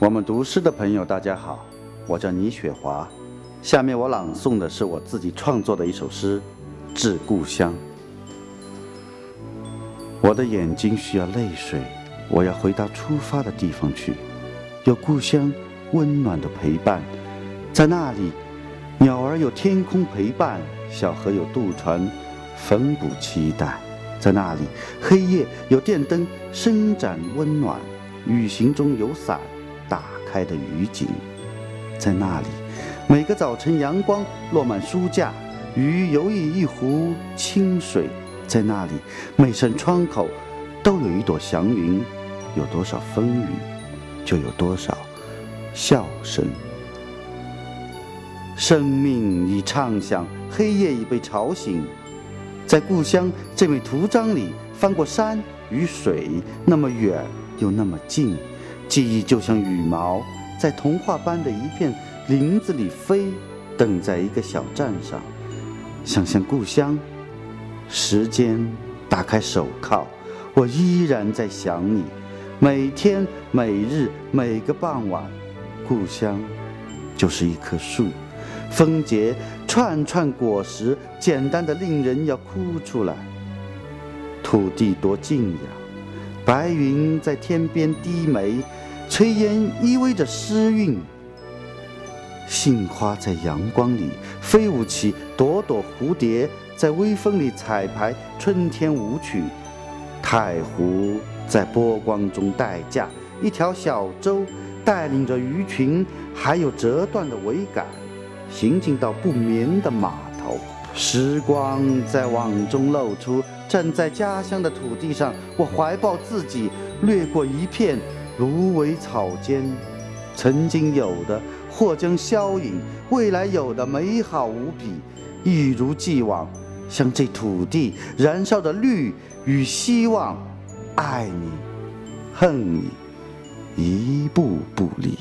我们读诗的朋友，大家好，我叫倪雪华。下面我朗诵的是我自己创作的一首诗《致故乡》。我的眼睛需要泪水，我要回到出发的地方去，有故乡温暖的陪伴，在那里，鸟儿有天空陪伴，小河有渡船缝补期待，在那里，黑夜有电灯伸展温暖，雨行中有伞。打开的雨景，在那里，每个早晨阳光落满书架，鱼游弋一湖清水，在那里，每扇窗口都有一朵祥云，有多少风雨，就有多少笑声。生命已畅想，黑夜已被吵醒，在故乡这枚图章里，翻过山与水，那么远又那么近。记忆就像羽毛，在童话般的一片林子里飞，等在一个小站上，想象故乡。时间打开手铐，我依然在想你。每天、每日、每个傍晚，故乡就是一棵树，风结串串果实，简单的令人要哭出来。土地多静呀。白云在天边低眉，炊烟依偎着诗韵。杏花在阳光里飞舞起朵朵蝴蝶，在微风里彩排春天舞曲。太湖在波光中待嫁，一条小舟带领着鱼群，还有折断的桅杆，行进到不眠的码头。时光在网中露出。站在家乡的土地上，我怀抱自己，掠过一片芦苇草间，曾经有的或将消隐，未来有的美好无比，一如既往，像这土地燃烧的绿与希望，爱你，恨你，一步步离。